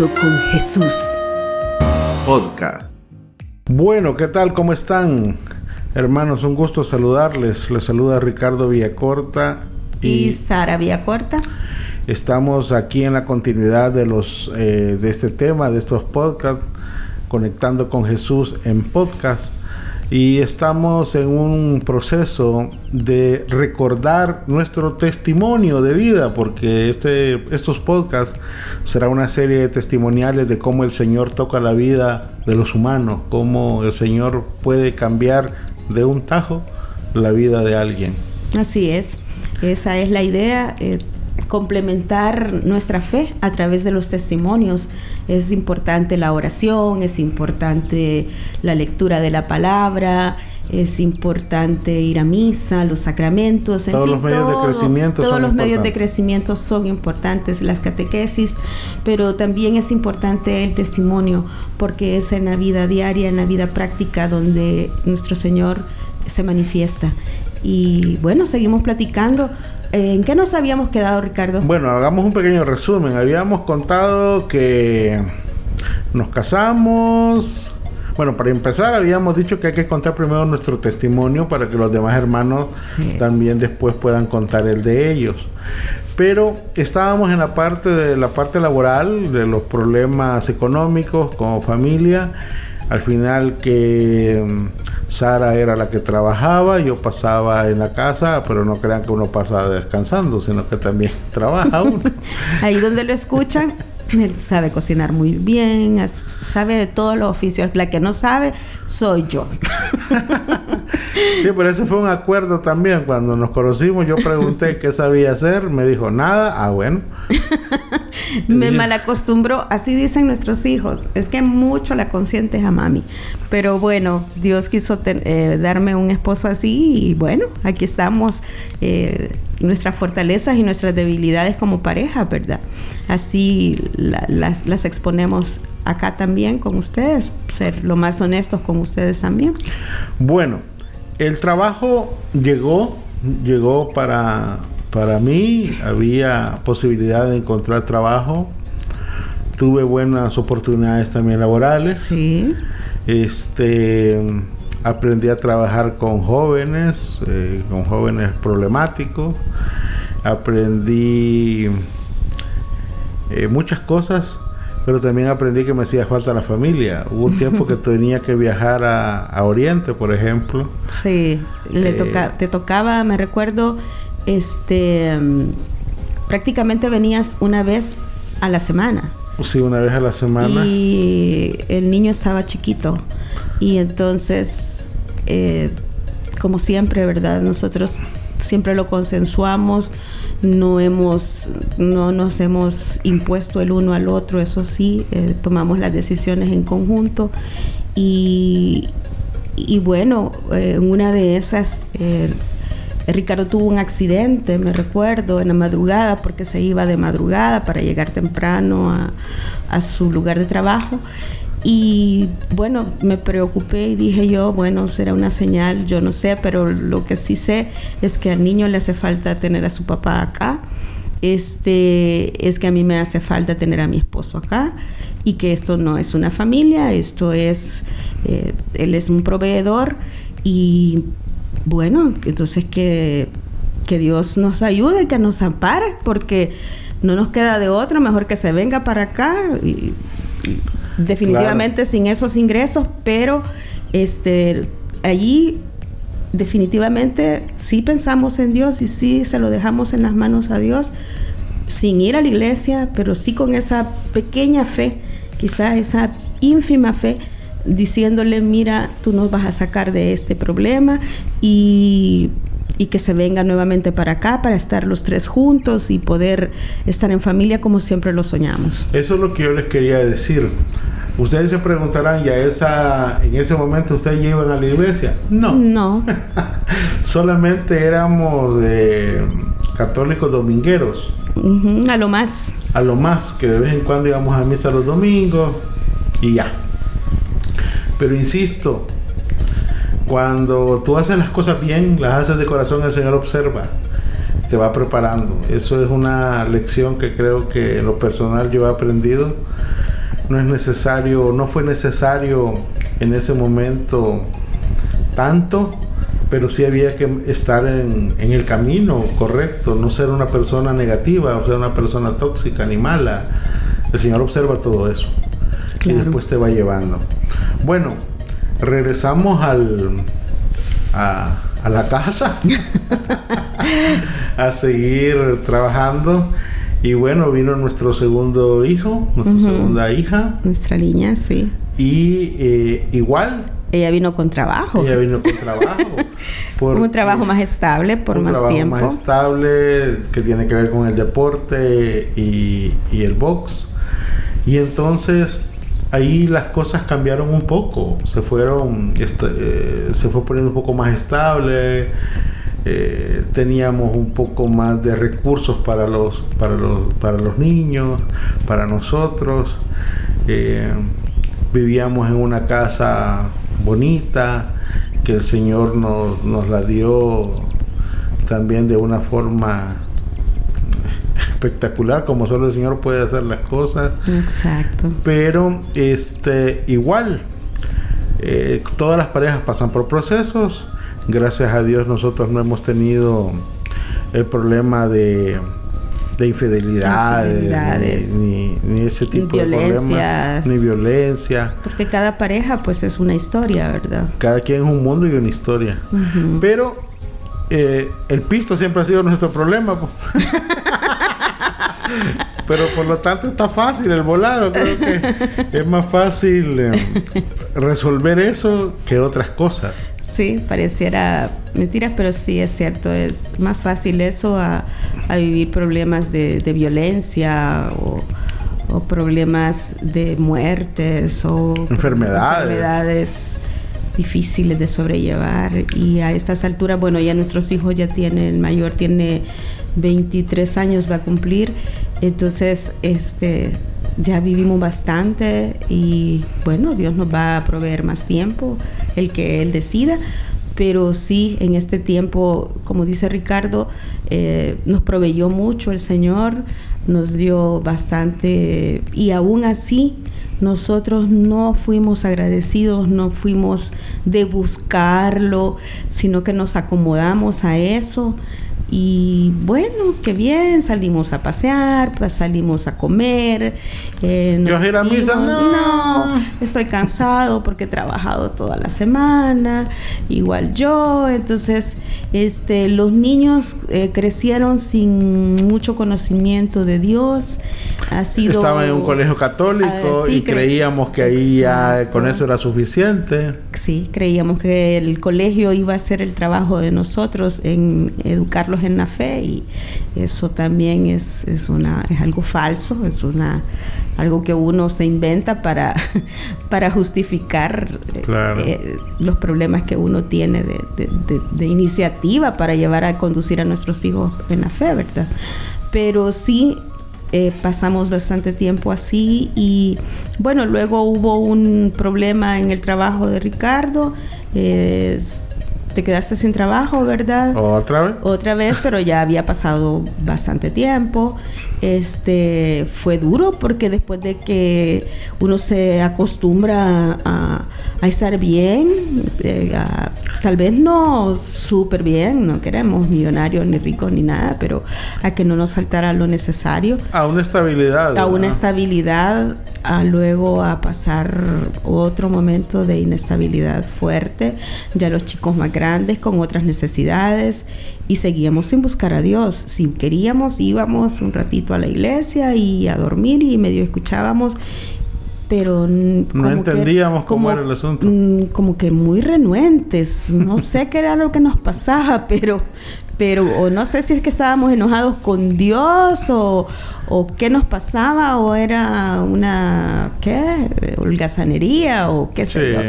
Con Jesús. Podcast. Bueno, ¿qué tal? ¿Cómo están? Hermanos, un gusto saludarles. Les saluda Ricardo Villacorta y, Sara Villacorta. Estamos aquí en la continuidad de los eh, de este tema, de estos podcasts, conectando con Jesús en podcast y estamos en un proceso de recordar nuestro testimonio de vida, porque este, estos podcasts será una serie de testimoniales de cómo el Señor toca la vida de los humanos, cómo el Señor puede cambiar de un tajo la vida de alguien. Así es, esa es la idea. Eh, complementar nuestra fe a través de los testimonios. Es importante la oración, es importante la lectura de la palabra, es importante ir a misa, los sacramentos, todos los medios de crecimiento todos los medios de crecimiento son importantes, las catequesis, pero también es importante el testimonio porque es en la vida diaria, en la vida práctica donde nuestro Señor se manifiesta. Y bueno, seguimos platicando. ¿En qué nos habíamos quedado, Ricardo? Bueno, hagamos un pequeño resumen. Habíamos contado que nos casamos. Bueno, para empezar, habíamos dicho que hay que contar primero nuestro testimonio para que los demás hermanos también después puedan contar el de ellos. Pero estábamos en la parte de la parte laboral, de los problemas económicos como familia. Al final que Sara era la que trabajaba, yo pasaba en la casa, pero no crean que uno pasa descansando, sino que también trabaja uno. Ahí donde lo escuchan, él sabe cocinar muy bien, sabe de todos los oficios. La que no sabe, soy yo. sí, pero eso fue un acuerdo también. Cuando nos conocimos, yo pregunté qué sabía hacer, me dijo nada, ah, bueno. Me malacostumbró, así dicen nuestros hijos. Es que mucho la consientes a mami. Pero bueno, Dios quiso eh, darme un esposo así y bueno, aquí estamos. Eh, nuestras fortalezas y nuestras debilidades como pareja, ¿verdad? Así las, las exponemos acá también con ustedes, ser lo más honestos con ustedes también. Bueno, el trabajo llegó, llegó para para mí había posibilidad de encontrar trabajo. Tuve buenas oportunidades también laborales. Sí. Este aprendí a trabajar con jóvenes, eh, con jóvenes problemáticos. Aprendí eh, muchas cosas, pero también aprendí que me hacía falta la familia. Hubo un tiempo que tenía que viajar a, Oriente, por ejemplo. Sí, le eh, te tocaba, me recuerdo, este, prácticamente venías una vez a la semana. Sí, una vez a la semana. Y el niño estaba chiquito. Y entonces, eh, como siempre, ¿verdad? Nosotros siempre lo consensuamos, no hemos, no nos hemos impuesto el uno al otro, eso sí, eh, tomamos las decisiones en conjunto. Y, y bueno, eh, una de esas Ricardo tuvo un accidente, me recuerdo, en la madrugada, porque se iba de madrugada para llegar temprano a, su lugar de trabajo. Y bueno, me preocupé y dije yo, bueno, será una señal, yo no sé, pero lo que sí sé es que al niño le hace falta tener a su papá acá. Este es que a mí me hace falta tener a mi esposo acá y que esto no es una familia, esto es, eh, él es un proveedor y bueno, entonces que, Dios nos ayude, que nos ampare, porque no nos queda de otra, mejor que se venga para acá. Y, definitivamente sin esos ingresos, pero este allí definitivamente sí pensamos en Dios y sí se lo dejamos en las manos a Dios, sin ir a la iglesia, pero sí con esa pequeña fe, quizá esa ínfima fe diciéndole, mira, tú nos vas a sacar de este problema y, que se venga nuevamente para acá para estar los tres juntos y poder estar en familia como siempre lo soñamos. Eso es lo que yo les quería decir. Ustedes se preguntarán, ¿ya esa, en ese momento ustedes llevan a la iglesia? No. No. Solamente éramos eh, católicos domingueros. a lo más. A lo más, que de vez en cuando íbamos a misa los domingos y ya. Pero insisto, cuando tú haces las cosas bien, las haces de corazón, el Señor observa, te va preparando. Eso es una lección que creo que en lo personal yo he aprendido no es necesario, no fue necesario en ese momento tanto, pero sí había que estar en, en el camino correcto, no ser una persona negativa, o ser una persona tóxica ni mala. El Señor observa todo eso y después te va llevando. Bueno, regresamos al a, a la casa. A seguir trabajando. Y bueno vino nuestro segundo hijo nuestra segunda hija. Nuestra niña, sí. y eh, igual. Ella vino con trabajo. ella vino con trabajo. Un trabajo más estable por un más trabajo tiempo. más estable que tiene que ver con el deporte y, y el box. Y entonces ahí las cosas cambiaron un poco se fueron este, eh, se fue poniendo un poco más estable eh, teníamos un poco más de recursos para los para los para los niños para nosotros Eh, vivíamos en una casa bonita que el Señor nos, nos la dio también de una forma espectacular como solo el Señor puede hacer las cosas Exacto. pero este igual eh, todas las parejas pasan por procesos gracias a Dios nosotros no hemos tenido el problema de de infidelidades, Infidelidades. ni, ni ese tipo de problemas ni violencia Porque cada pareja pues es una historia, ¿verdad? cada quien es un mundo y una historia pero eh, el pisto siempre ha sido nuestro problema. Pero por lo tanto está fácil el volado. Creo que es más fácil eh, resolver eso que otras cosas. Sí, pareciera mentiras, pero sí es cierto. Es más fácil eso a, a vivir problemas de, de violencia o, o problemas de muertes o Enfermedades. enfermedades difíciles de sobrellevar. Y a estas alturas, bueno, ya nuestros hijos ya tienen, el mayor tiene 23 años, va a cumplir. Entonces, este ya vivimos bastante y bueno, Dios nos va a proveer más tiempo, el que Él decida. Pero sí, en este tiempo, como dice Ricardo, eh, nos proveyó mucho el Señor, nos dio bastante y aún así nosotros no fuimos agradecidos, no fuimos de buscarlo, sino que nos acomodamos a eso. Y bueno, qué bien, salimos a pasear, pues, salimos a comer. eh, ¿Y vas a ir a misa? No. no, estoy cansado porque he trabajado toda la semana, igual yo. Entonces, este, los niños eh, crecieron sin mucho conocimiento de Dios. Ha sido Estaba en un colegio católico Ah, sí, y cre- creíamos que ahí ya con eso era suficiente. Sí, creíamos que el colegio iba a ser el trabajo de nosotros en educarlos en la fe y eso también es, es una es algo falso, es una algo que uno se inventa para, para justificar eh, Claro. eh, los problemas que uno tiene de, de- de- de iniciativa para llevar a conducir a nuestros hijos en la fe, ¿verdad? Pero sí eh, pasamos bastante tiempo así y bueno, luego hubo un problema en el trabajo de Ricardo. eh, te quedaste sin trabajo, ¿verdad? Otra vez. Otra vez, pero ya había pasado bastante tiempo. Este fue duro porque después de que uno se acostumbra a, a estar bien, eh, a- tal vez no súper bien, no queremos millonarios ni ricos ni nada, pero a que no nos faltara lo necesario A una estabilidad. a una estabilidad, a luego a pasar otro momento de inestabilidad fuerte, ya los chicos más grandes con otras necesidades y seguíamos sin buscar a Dios. Si queríamos íbamos un ratito a la iglesia y a dormir y medio escuchábamos, pero mm, No como entendíamos cómo era el asunto. como que muy renuentes. No sé qué era lo que nos pasaba, pero, pero, o no sé si es que estábamos enojados con Dios o, o qué nos pasaba, o era una, ¿qué? Holgazanería o qué sé Sí. yo.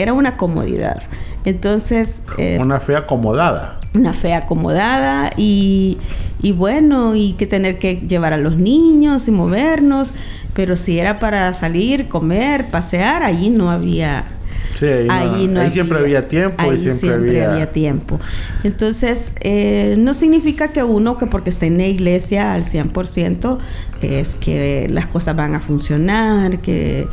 Era una comodidad. Entonces, eh, Una fe acomodada. una fe acomodada y, y bueno, y que tener que llevar a los niños y movernos, pero si era para salir, comer, pasear, allí no había Sí, ahí, no, ahí, siempre había tiempo y siempre, había... tiempo. Entonces, eh, no significa que uno, que porque está en la iglesia al 100%, es que las cosas van a funcionar, que,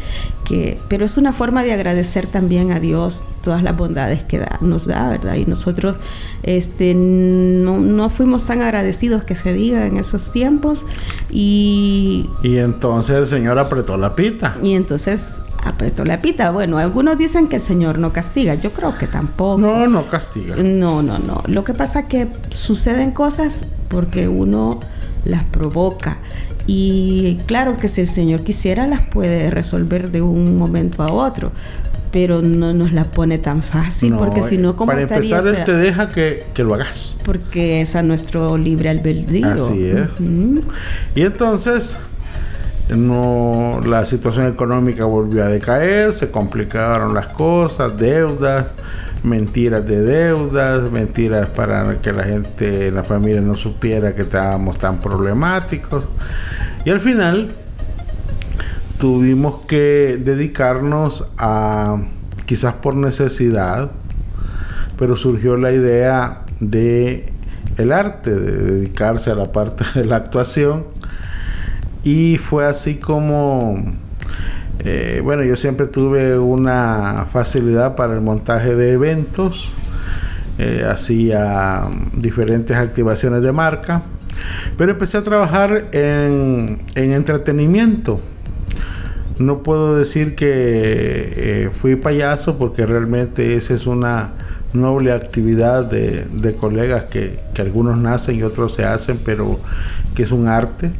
que, pero es una forma de agradecer también a Dios todas las bondades que da, nos da, ¿verdad? Y nosotros este, no, no fuimos tan agradecidos que se diga en esos tiempos y... Y entonces el Señor apretó la pita. Y entonces apretó la pita. Bueno, algunos dicen que el Señor no castiga. Yo creo que tampoco. No, no castiga. No, no, no. Lo que pasa es que suceden cosas porque uno las provoca. Y claro que si el Señor quisiera las puede resolver de un momento a otro, pero no nos la pone tan fácil porque si no, ¿cómo Para empezar, Él te deja que, que, lo hagas. Porque es a nuestro libre albedrío. Así es. Y entonces, no, la situación económica volvió a decaer, se complicaron las cosas, deudas, mentiras de deudas, mentiras para que la gente, la familia no supiera que estábamos tan problemáticos. Y al final tuvimos que dedicarnos a, quizás por necesidad, pero surgió la idea de el arte, de dedicarse a la parte de la actuación y fue así como, eh, bueno, yo siempre tuve una facilidad para el montaje de eventos, eh, hacía diferentes activaciones de marca, pero empecé a trabajar en, entretenimiento. No puedo decir que eh, fui payaso porque realmente esa es una noble actividad de, colegas que, que algunos nacen y otros se hacen, pero que es un arte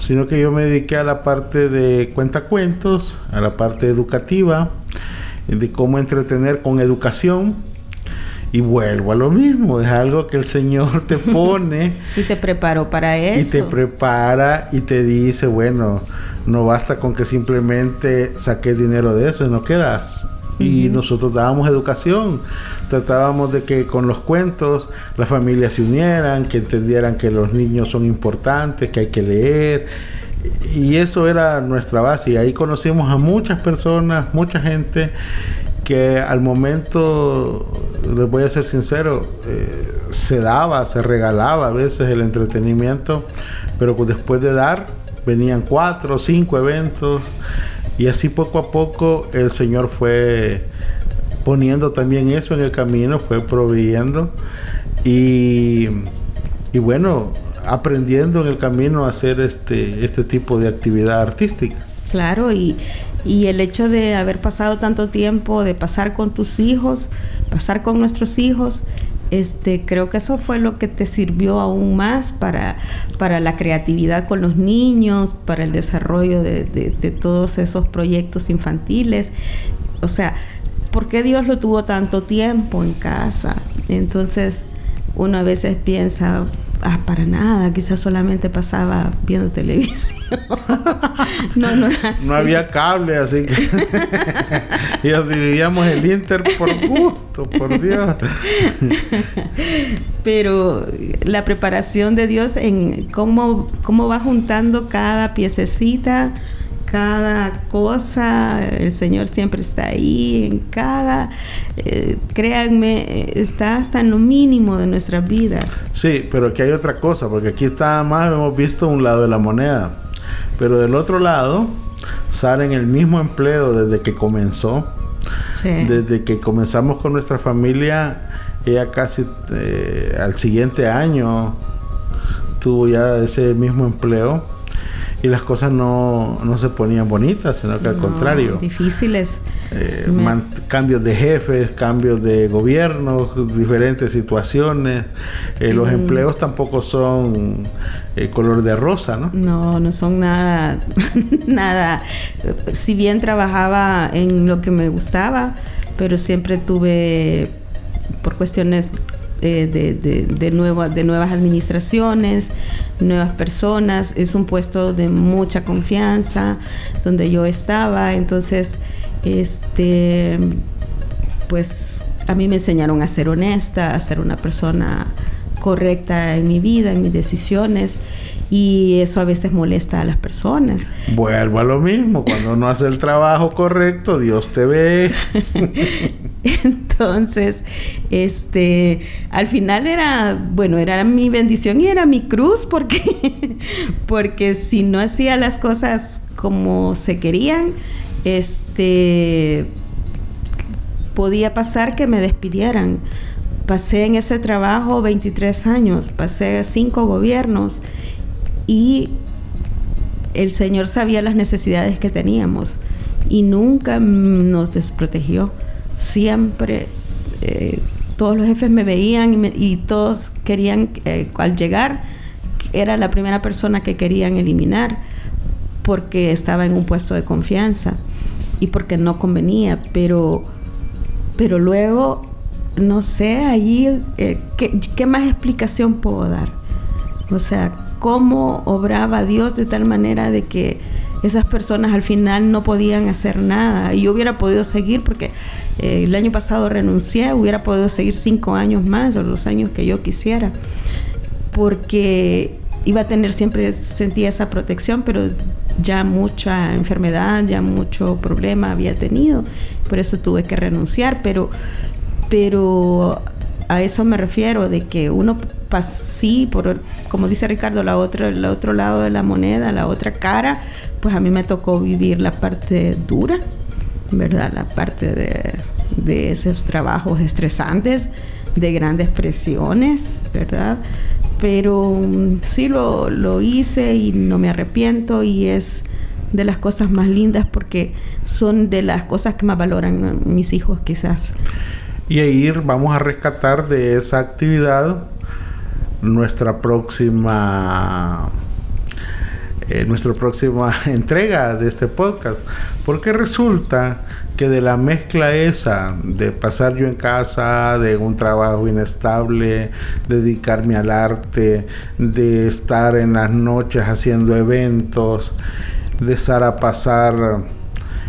sino que yo me dediqué a la parte de cuentacuentos, a la parte educativa, de cómo entretener con educación. Y vuelvo a lo mismo, es algo que el Señor te pone. y te preparó para eso. Y te prepara y te dice, bueno, no basta con que simplemente saques dinero de eso, no quedas y nosotros dábamos educación. Tratábamos de que con los cuentos las familias se unieran, que entendieran que los niños son importantes, que hay que leer. Y eso era nuestra base. Y ahí conocimos a muchas personas, mucha gente que al momento, les voy a ser sincero, eh, se daba, se regalaba a veces el entretenimiento, pero después de dar venían cuatro o cinco eventos y así poco a poco el Señor fue poniendo también eso en el camino, fue proveyendo y, bueno, aprendiendo en el camino a hacer este, este tipo de actividad artística. Claro, y, y el hecho de haber pasado tanto tiempo, de pasar con tus hijos, pasar con nuestros hijos, este, creo que eso fue lo que te sirvió aún más para, para la creatividad con los niños, para el desarrollo de, de todos esos proyectos infantiles. O sea, ¿por qué Dios lo tuvo tanto tiempo en casa? Entonces, uno a veces piensa, Ah, para nada, quizás solamente pasaba viendo televisión. no, no No había cable, así que. y dividíamos el Inter por gusto, por Dios. Pero la preparación de Dios en cómo, cómo va juntando cada piececita cada cosa, el Señor siempre está ahí, en cada, eh, créanme, está hasta en lo mínimo de nuestras vidas. Sí, pero aquí hay otra cosa, porque aquí está más, hemos visto un lado de la moneda, pero del otro lado salen el mismo empleo desde que comenzó, desde que comenzamos con nuestra familia, ella casi eh, al siguiente año tuvo ya ese mismo empleo y las cosas no, no se ponían bonitas, sino que al contrario. Difíciles. Eh, cambios de jefes, cambios de gobiernos, diferentes situaciones. Eh, los empleos tampoco son eh, color de rosa, ¿no? No, no son nada, nada. Si bien trabajaba en lo que me gustaba, pero siempre tuve, por cuestiones de, de, de, nuevas, de nuevas administraciones, nuevas personas. Es un puesto de mucha confianza donde yo estaba. Entonces, este, pues a mí me enseñaron a ser honesta, a ser una persona correcta en mi vida, en mis decisiones y eso a veces molesta a las personas. Vuelvo a lo mismo, cuando no hace el trabajo correcto, Dios te ve. Entonces, este, al final era, bueno, era mi bendición y era mi cruz porque, porque si no hacía las cosas como se querían, este, podía pasar que me despidieran. Pasé en ese trabajo 23 años, pasé cinco gobiernos y el Señor sabía las necesidades que teníamos y nunca nos desprotegió. Siempre eh, todos los jefes me veían y, todos querían, eh, al llegar, era la primera persona que querían eliminar porque estaba en un puesto de confianza y porque no convenía, pero, pero luego, no sé, allí, eh, ¿qué más explicación puedo dar? O sea, cómo obraba Dios de tal manera de que esas personas al final no podían hacer nada. Y yo hubiera podido seguir porque eh, el año pasado renuncié, hubiera podido seguir cinco años más o los años que yo quisiera. Porque iba a tener siempre, sentía esa protección, pero ya mucha enfermedad, ya mucho problema había tenido. Por eso tuve que renunciar. Pero, pero a eso me refiero, de que uno sí, por, como dice Ricardo, la otra, el otro lado de la moneda, la otra cara, pues a mí me tocó vivir la parte dura, ¿verdad? La parte de, de esos trabajos estresantes, de grandes presiones, ¿verdad? Pero mm, sí lo, lo hice y no me arrepiento y es de las cosas más lindas porque son de las cosas que más valoran mis hijos quizás. Y ahí vamos a rescatar de esa actividad nuestra próxima eh, nuestra próxima entrega de este podcast porque resulta que de la mezcla esa de pasar yo en casa de un trabajo inestable dedicarme al arte de estar en las noches haciendo eventos de estar a pasar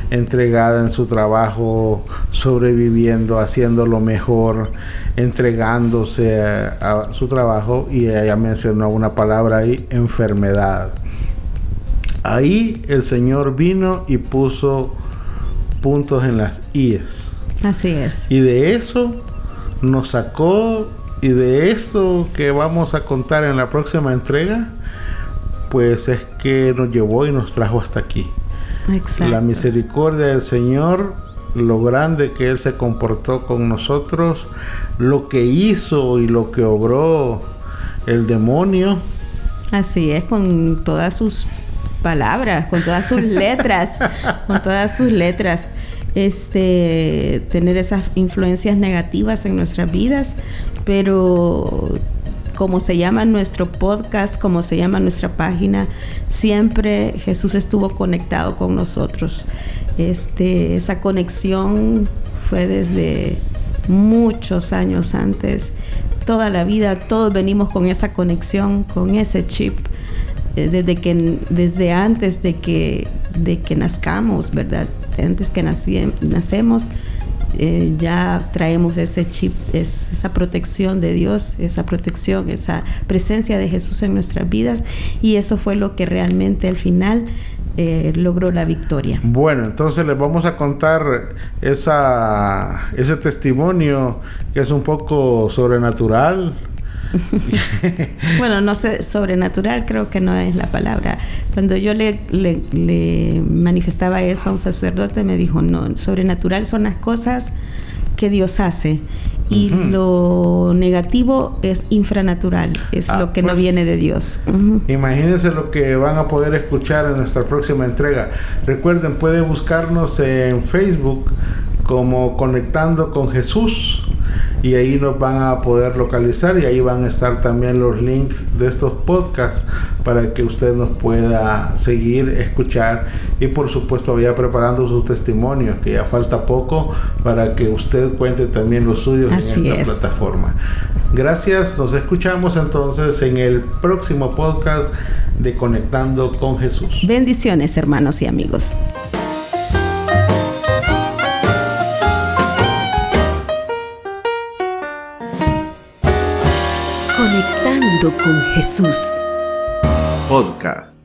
entregada en su trabajo, sobreviviendo, haciendo lo mejor, entregándose a, su trabajo y ella mencionó una palabra ahí, enfermedad. Ahí el Señor vino y puso puntos en las IES. Así es. Y de eso nos sacó y de eso que vamos a contar en la próxima entrega, pues es que nos llevó y nos trajo hasta aquí. La misericordia del Señor, lo grande que Él se comportó con nosotros, lo que hizo y lo que obró el demonio. Así es, con todas sus palabras, con todas sus letras, con todas sus letras. Este, tener esas influencias negativas en nuestras vidas, pero como se llama nuestro podcast, como se llama nuestra página, siempre Jesús estuvo conectado con nosotros. Este, esa conexión fue desde muchos años antes, toda la vida, todos venimos con esa conexión, con ese chip, desde que desde antes de que de que nazcamos, ¿verdad? Antes que nacemos eh, ya traemos ese chip, esa protección de Dios, esa protección, esa presencia de Jesús en nuestras vidas y eso fue lo que realmente al final eh, logró la victoria. Bueno, entonces les vamos a contar esa, ese testimonio que es un poco sobrenatural, bueno, no sé, sobrenatural creo que no es la palabra. Cuando yo le, le, manifestaba eso a un sacerdote, me dijo, no, sobrenatural son las cosas que Dios hace. Y lo negativo es infranatural, es ah, lo que no pues, viene de Dios. Imagínense lo que van a poder escuchar en nuestra próxima entrega. Recuerden, pueden buscarnos en Facebook como Conectando con Jesús y ahí nos van a poder localizar y ahí van a estar también los links de estos podcasts para que usted nos pueda seguir, escuchar y por supuesto vaya preparando sus testimonios, que ya falta poco para que usted cuente también los suyos en esta plataforma. Gracias, nos escuchamos entonces en el próximo podcast de Conectando con Jesús. Bendiciones hermanos y amigos. Con Jesús. Podcast.